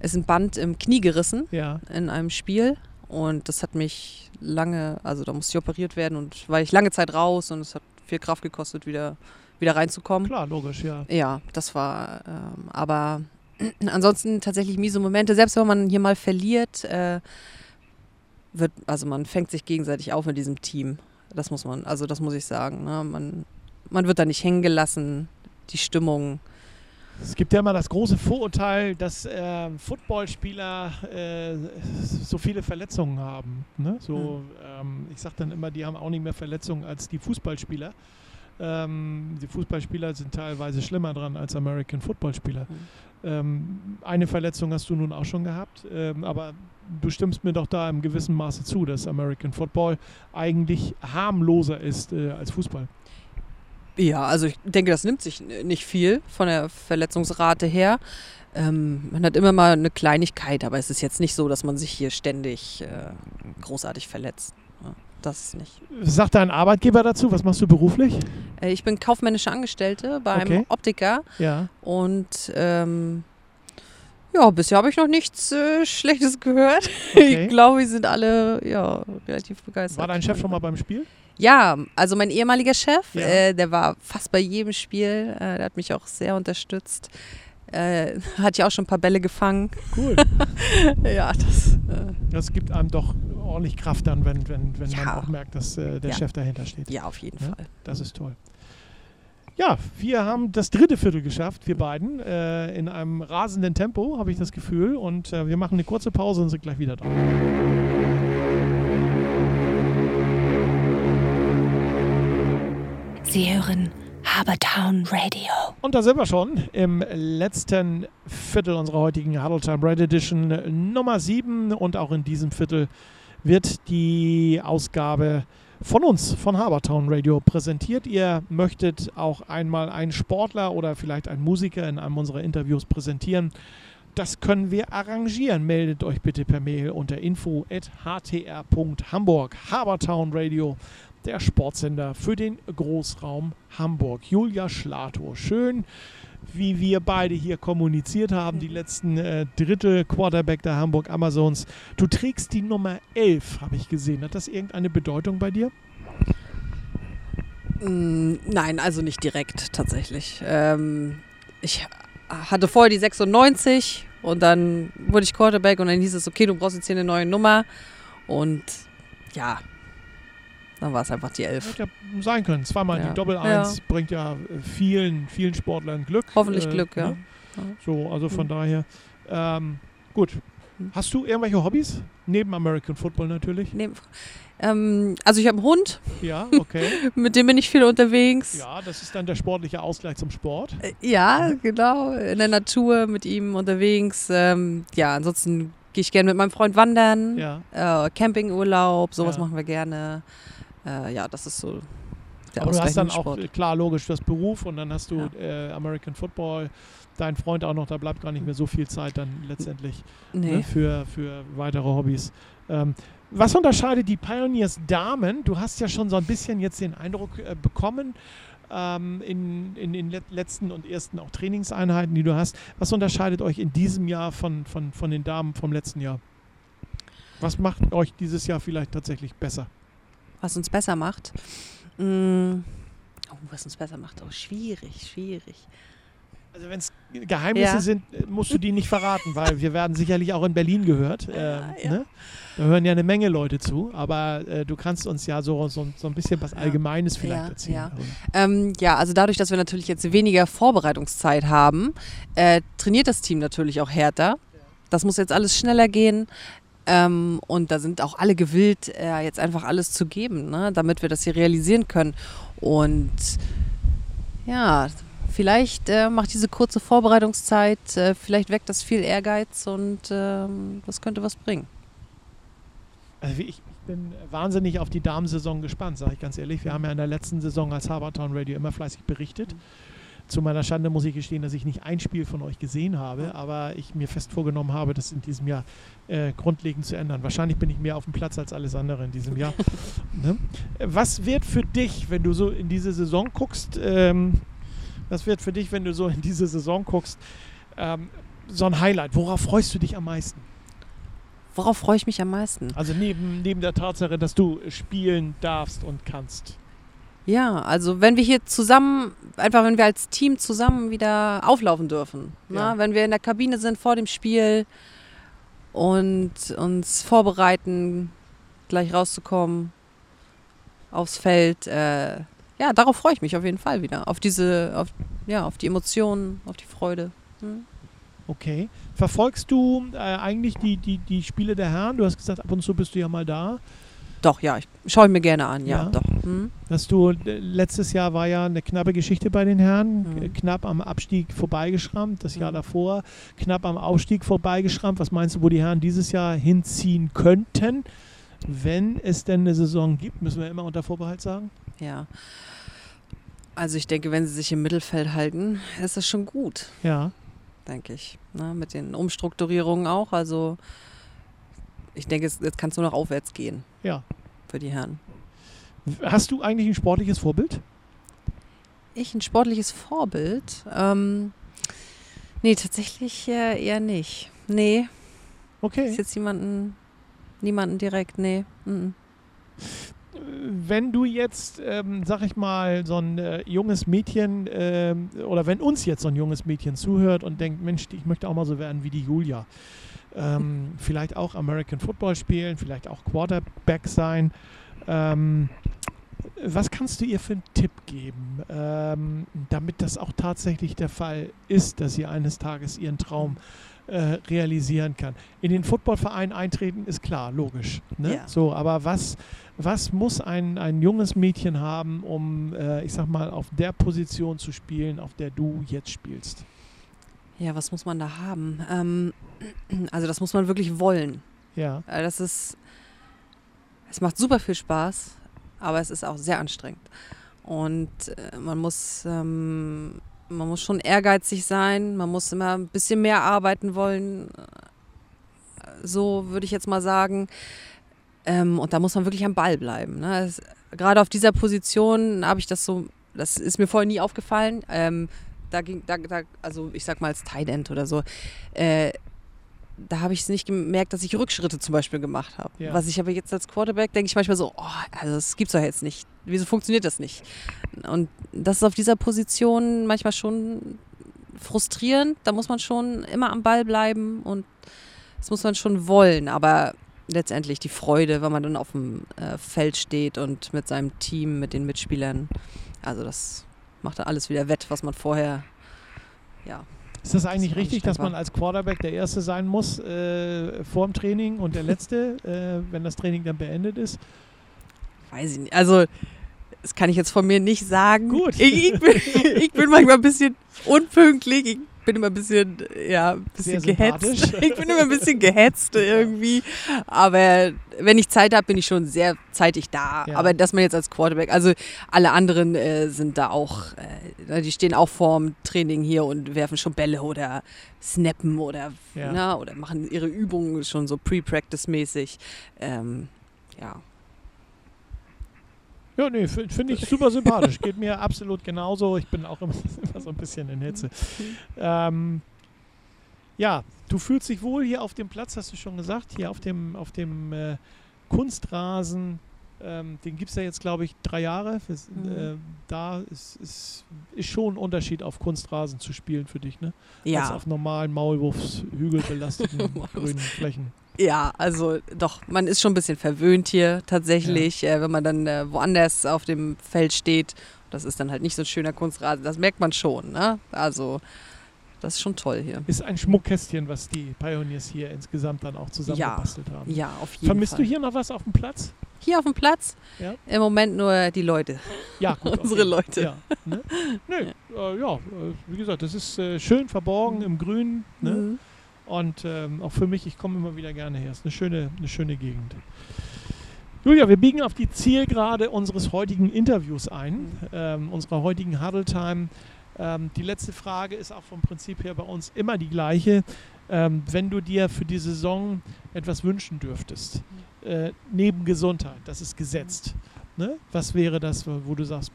ist ein Band im Knie gerissen Ja. in einem Spiel und das hat mich lange, also da musste ich operiert werden und war ich lange Zeit raus und es hat viel Kraft gekostet, wieder, wieder reinzukommen. Klar, logisch, ja. Ja, das war, ähm, aber (clears throat) ansonsten tatsächlich miese Momente. Selbst wenn man hier mal verliert, äh, wird, also man fängt sich gegenseitig auf mit diesem Team. Das muss man, also das muss ich sagen. Ne? Man, man wird da nicht hängen gelassen. Die Stimmung. Es gibt ja immer das große Vorurteil, dass ähm, Footballspieler äh, so viele Verletzungen haben. Ne? So, ähm, ich sage dann immer, die haben auch nicht mehr Verletzungen als die Fußballspieler. Ähm, die Fußballspieler sind teilweise schlimmer dran als American Footballspieler. Ähm, eine Verletzung hast du nun auch schon gehabt, ähm, aber du stimmst mir doch da im gewissen Maße zu, dass American Football eigentlich harmloser ist äh, als Fußball. Ja, also ich denke, das nimmt sich nicht viel von der Verletzungsrate her. Ähm, man hat immer mal eine Kleinigkeit, aber es ist jetzt nicht so, dass man sich hier ständig äh, großartig verletzt. Das nicht. Sagt dein Arbeitgeber dazu? Was machst du beruflich? Äh, ich bin kaufmännische Angestellte bei Okay. einem Optiker Ja. und ähm, ja, bisher habe ich noch nichts äh, Schlechtes gehört. (laughs) Okay. Ich glaube, wir sind alle ja, relativ begeistert. War dein Chef schon mal beim Spiel? Ja, also mein ehemaliger Chef, Ja. äh, der war fast bei jedem Spiel. Äh, der hat mich auch sehr unterstützt. Äh, (laughs) hat ja auch schon ein paar Bälle gefangen. Cool. (laughs) ja, das. Äh, Das gibt einem doch ordentlich Kraft dann, wenn, wenn, wenn man Ja. auch merkt, dass äh, der Ja. Chef dahinter steht. ja, auf jeden Ja. Fall. Das ist toll. Ja, wir haben das dritte Viertel geschafft, wir beiden, äh, in einem rasenden Tempo, habe ich das Gefühl. Und äh, wir machen eine kurze Pause und sind gleich wieder da. Sie hören Habertown Radio. Und da sind wir schon im letzten Viertel unserer heutigen Huddle Time Red Edition Nummer 7. Und auch in diesem Viertel wird die Ausgabe von uns, von Habertown Radio, präsentiert. Ihr möchtet auch einmal einen Sportler oder vielleicht einen Musiker in einem unserer Interviews präsentieren. Das können wir arrangieren. Meldet euch bitte per Mail unter info.htr.hamburg. Habertown Radio, der Sportsender für den Großraum Hamburg. Julia Schlato, schön, wie wir beide hier kommuniziert haben, die letzten äh, Drittel Quarterback der Hamburg Amazons. Du trägst die Nummer 11, habe ich gesehen. Hat das irgendeine Bedeutung bei dir? Mm, nein, also nicht direkt tatsächlich. Ähm, ich hatte vorher die 96 und dann wurde ich Quarterback und dann hieß es, okay, du brauchst jetzt hier eine neue Nummer. Und ja, dann war es einfach die 11. Hätte ja sein können. Zweimal Ja. die Doppel 1 bringt ja äh, vielen, vielen Sportlern Glück. Hoffentlich Glück, ja. ne? Ja. So, also von Mhm. daher. Ähm, gut. Mhm. Hast du irgendwelche Hobbys? Neben American Football natürlich. Nee, ähm, also ich habe einen Hund, Ja, (laughs) okay. mit dem bin ich viel unterwegs. ja, das ist dann der sportliche Ausgleich zum Sport. Äh, Ja, genau. In der Natur mit ihm unterwegs. Ähm, ja, ansonsten gehe ich gerne mit meinem Freund wandern. Ja. Äh, Campingurlaub, sowas Ja. machen wir gerne. Äh, ja, das ist so der Aber du hast dann auch, Sport. klar, logisch, das Beruf und dann hast du Ja. äh, American Football, dein Freund auch noch, da bleibt gar nicht mehr so viel Zeit dann letztendlich Nee. ne, für, für weitere Hobbys. Ähm, was unterscheidet die Pioneers Damen? Du hast ja schon so ein bisschen jetzt den Eindruck äh, bekommen ähm, in, in den let letzten und ersten auch Trainingseinheiten, die du hast. Was unterscheidet euch in diesem Jahr von, von, von den Damen vom letzten Jahr? Was macht euch dieses Jahr vielleicht tatsächlich besser? Was uns besser macht. Mm, Oh, was uns besser macht. Oh, schwierig, schwierig. Also wenn es Geheimnisse Ja. sind, äh, musst du die nicht verraten, weil wir werden sicherlich auch in Berlin gehört. Ja, ähm, ja. Ne? Da hören ja eine Menge Leute zu, aber äh, du kannst uns ja so, so, so ein bisschen was Ja. Allgemeines vielleicht Ja, erzählen. ja. darüber. Ähm, ja, also dadurch, dass wir natürlich jetzt weniger Vorbereitungszeit haben, äh, trainiert das Team natürlich auch härter. Das muss jetzt alles schneller gehen. Ähm, und da sind auch alle gewillt, äh, jetzt einfach alles zu geben, ne, damit wir das hier realisieren können. Und ja, vielleicht äh, macht diese kurze Vorbereitungszeit, äh, vielleicht weckt das viel Ehrgeiz und ähm, das könnte was bringen. Also ich, bin wahnsinnig auf die Damensaison gespannt, sage ich ganz ehrlich. Wir haben ja in der letzten Saison als Habertown Radio immer fleißig berichtet. Zu meiner Schande muss ich gestehen, dass ich nicht ein Spiel von euch gesehen habe, aber ich mir fest vorgenommen habe, das in diesem Jahr äh, grundlegend zu ändern. Wahrscheinlich bin ich mehr auf dem Platz als alles andere in diesem Jahr. (laughs) ne? Was wird für dich, wenn du so in diese Saison guckst, ähm, was wird für dich, wenn du so in diese Saison guckst, ähm, so ein Highlight? Worauf freust du dich am meisten? Worauf freue ich mich am meisten? Also neben, neben der Tatsache, dass du spielen darfst und kannst. Ja, also wenn wir hier zusammen, einfach wenn wir als Team zusammen wieder auflaufen dürfen. Ja. Ne? Wenn wir in der Kabine sind vor dem Spiel und uns vorbereiten, gleich rauszukommen aufs Feld. Äh, ja, darauf freue ich mich auf jeden Fall wieder. Auf diese, auf, ja, auf die Emotionen, auf die Freude. Hm? Okay. Verfolgst du äh, eigentlich die, die, die Spiele der Herren? Du hast gesagt, ab und zu bist du ja mal da. Doch, ja, ich schaue mir gerne an, ja, Ja. doch. Hm? Hast du, äh, letztes Jahr war ja eine knappe Geschichte bei den Herren, Mhm. äh, knapp am Abstieg vorbeigeschrammt, das Jahr Mhm. davor knapp am Aufstieg vorbeigeschrammt. Was meinst du, wo die Herren dieses Jahr hinziehen könnten? Wenn es denn eine Saison gibt, müssen wir immer unter Vorbehalt sagen. Ja. Also ich denke, wenn sie sich im Mittelfeld halten, ist das schon gut. Ja. denke ich. Ne? Mit den Umstrukturierungen auch. Also ich denke, es, jetzt kann es nur noch aufwärts gehen Ja. für die Herren. Hast du eigentlich ein sportliches Vorbild? Ich ein sportliches Vorbild? Ähm, nee, tatsächlich äh, eher nicht. Nee, Okay. ist jetzt jemanden, niemanden direkt, nee. mhm. wenn du jetzt, ähm, sag ich mal, so ein äh, junges Mädchen ähm, oder wenn uns jetzt so ein junges Mädchen zuhört und denkt, Mensch, ich möchte auch mal so werden wie die Julia, ähm, vielleicht auch American Football spielen, vielleicht auch Quarterback sein, ähm, was kannst du ihr für einen Tipp geben, ähm, damit das auch tatsächlich der Fall ist, dass sie eines Tages ihren Traum äh, realisieren kann? In den Footballverein eintreten ist klar, logisch. Ne? Ja. So, aber was, was muss ein, ein junges Mädchen haben, um, äh, ich sag mal, auf der Position zu spielen, auf der du jetzt spielst? Ja, was muss man da haben? Ähm, also das muss man wirklich wollen. Ja, Äh, Das ist, es macht super viel Spaß, aber es ist auch sehr anstrengend. Und äh, man muss, ähm, man muss schon ehrgeizig sein, man muss immer ein bisschen mehr arbeiten wollen. So würde ich jetzt mal sagen. Ähm, und da muss man wirklich am Ball bleiben. Ne? Es, gerade auf dieser Position habe ich das so, das ist mir vorher nie aufgefallen. Ähm, da ging, da, da, also ich sag mal als Tight End oder so, äh, da habe ich es nicht gemerkt, dass ich Rückschritte zum Beispiel gemacht habe. Ja. Was ich aber jetzt als Quarterback denke ich manchmal so, oh, also das gibt's doch jetzt nicht. Wieso funktioniert das nicht? Und das ist auf dieser Position manchmal schon frustrierend. Da muss man schon immer am Ball bleiben und das muss man schon wollen. Aber letztendlich die Freude, wenn man dann auf dem äh, Feld steht und mit seinem Team, mit den Mitspielern, also das macht dann alles wieder wett, was man vorher, ja, ist das eigentlich ist richtig, dass man als Quarterback der Erste sein muss äh, vor dem Training und der Letzte, äh, wenn das Training dann beendet ist? weiß ich nicht. Also, das kann ich jetzt von mir nicht sagen. Gut. Ich, ich, bin, (laughs) ich bin manchmal ein bisschen unpünktlich. Ich bin immer ein bisschen, ja, ein bisschen gehetzt. (laughs) Ich bin immer ein bisschen gehetzt (laughs) irgendwie. Aber wenn ich Zeit habe, bin ich schon sehr zeitig da. Ja. Aber dass man jetzt als Quarterback, also alle anderen äh, sind da auch, äh, die stehen auch vorm Training hier und werfen schon Bälle oder snappen oder, Ja. na, oder machen ihre Übungen schon so pre-practice-mäßig. Ähm, ja. Ja, nee, finde ich super sympathisch. Geht mir (laughs) absolut genauso. Ich bin auch immer, (laughs) immer so ein bisschen in Hitze. Ähm, ja, du fühlst dich wohl hier auf dem Platz, hast du schon gesagt, hier auf dem, auf dem äh, Kunstrasen Ähm, den gibt es ja jetzt, glaube ich, drei Jahre. Das, Mhm. äh, da ist, ist, ist schon ein Unterschied, auf Kunstrasen zu spielen für dich, ne? Als Ja, auf normalen Maulwurfshügel belasteten (laughs) grünen Flächen. Ja, also doch, man ist schon ein bisschen verwöhnt hier tatsächlich, äh, wenn man dann äh, woanders auf dem Feld steht. Das ist dann halt nicht so ein schöner Kunstrasen, das merkt man schon. Ne? Also, das ist schon toll hier. Ist ein Schmuckkästchen, was die Pioneers hier insgesamt dann auch zusammengebastelt haben. Ja, auf jeden Vermisst Fall. du hier noch was auf dem Platz? Hier auf dem Platz? Ja. Im Moment nur die Leute. Ja, (laughs) gut. Unsere okay. Leute. Ja, ne? Nö, äh, ja, äh, wie gesagt, das ist äh, schön verborgen im Grün. Ne? Mhm. Und ähm, auch für mich, ich komme immer wieder gerne her. Ist eine schöne, eine schöne Gegend. Julia, wir biegen auf die Zielgerade unseres heutigen Interviews ein, ähm, unserer heutigen Huddle Time. Ähm, die letzte Frage ist auch vom Prinzip her bei uns immer die gleiche. Ähm, wenn du dir für die Saison etwas wünschen dürftest, äh, neben Gesundheit, das ist gesetzt, ne? was wäre das, wo du sagst,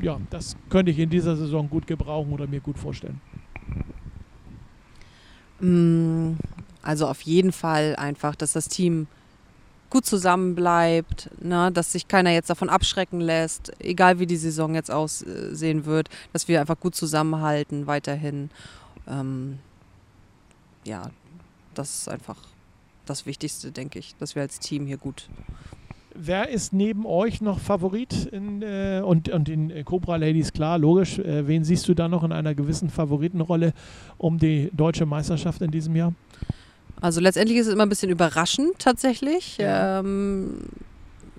ja, das könnte ich in dieser Saison gut gebrauchen oder mir gut vorstellen? Mm, Also auf jeden Fall einfach, dass das Team gut zusammenbleibt, ne? dass sich keiner jetzt davon abschrecken lässt, egal wie die Saison jetzt aussehen wird, dass wir einfach gut zusammenhalten weiterhin. Ähm, ja, das ist einfach das Wichtigste, denke ich, dass wir als Team hier gut. Wer ist neben euch noch Favorit in, äh, und, und den äh, Cobra Ladies, klar, logisch. Äh, wen siehst du da noch in einer gewissen Favoritenrolle um die deutsche Meisterschaft in diesem Jahr? Also letztendlich ist es immer ein bisschen überraschend tatsächlich. Ja. Ähm,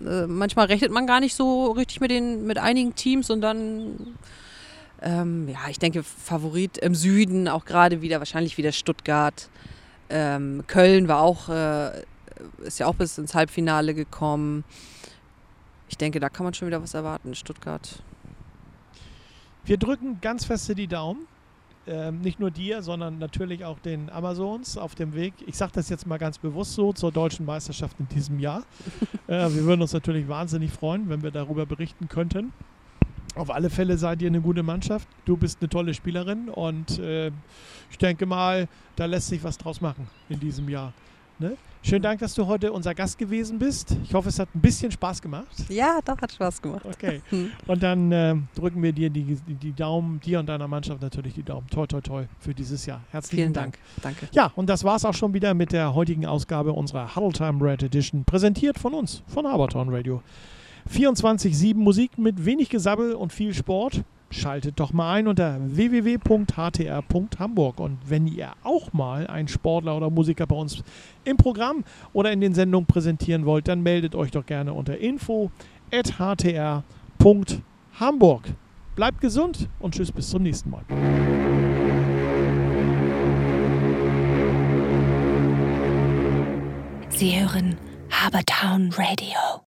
äh, manchmal rechnet man gar nicht so richtig mit den mit einigen Teams und dann ähm, ja, ich denke Favorit im Süden auch gerade wieder wahrscheinlich wieder Stuttgart. Ähm, Köln war auch äh, ist ja auch bis ins Halbfinale gekommen. Ich denke, da kann man schon wieder was erwarten. Stuttgart. Wir drücken ganz feste die Daumen. Ähm, nicht nur dir, sondern natürlich auch den Amazons auf dem Weg. Ich sage das jetzt mal ganz bewusst so zur deutschen Meisterschaft in diesem Jahr. (laughs) äh, wir würden uns natürlich wahnsinnig freuen, wenn wir darüber berichten könnten. Auf alle Fälle seid ihr eine gute Mannschaft. Du bist eine tolle Spielerin und äh, ich denke mal, da lässt sich was draus machen in diesem Jahr. Ne? Schönen Dank, dass du heute unser Gast gewesen bist. Ich hoffe, es hat ein bisschen Spaß gemacht. Ja, doch, hat Spaß gemacht. Okay. (laughs) Hm. Und dann ähm, drücken wir dir die, die, die Daumen, dir und deiner Mannschaft natürlich die Daumen. Toi, toi, toi für dieses Jahr. Herzlichen Vielen Dank. Dank. Danke. Ja, und das war es auch schon wieder mit der heutigen Ausgabe unserer Huddle Time Red Edition, präsentiert von uns, von Habertown Radio. 24-7 Musik mit wenig Gesabbel und viel Sport. Schaltet doch mal ein unter www.htr.hamburg. Und wenn ihr auch mal einen Sportler oder Musiker bei uns im Programm oder in den Sendungen präsentieren wollt, dann meldet euch doch gerne unter info.htr.hamburg. Bleibt gesund und tschüss bis zum nächsten Mal. Sie hören Habertown Radio.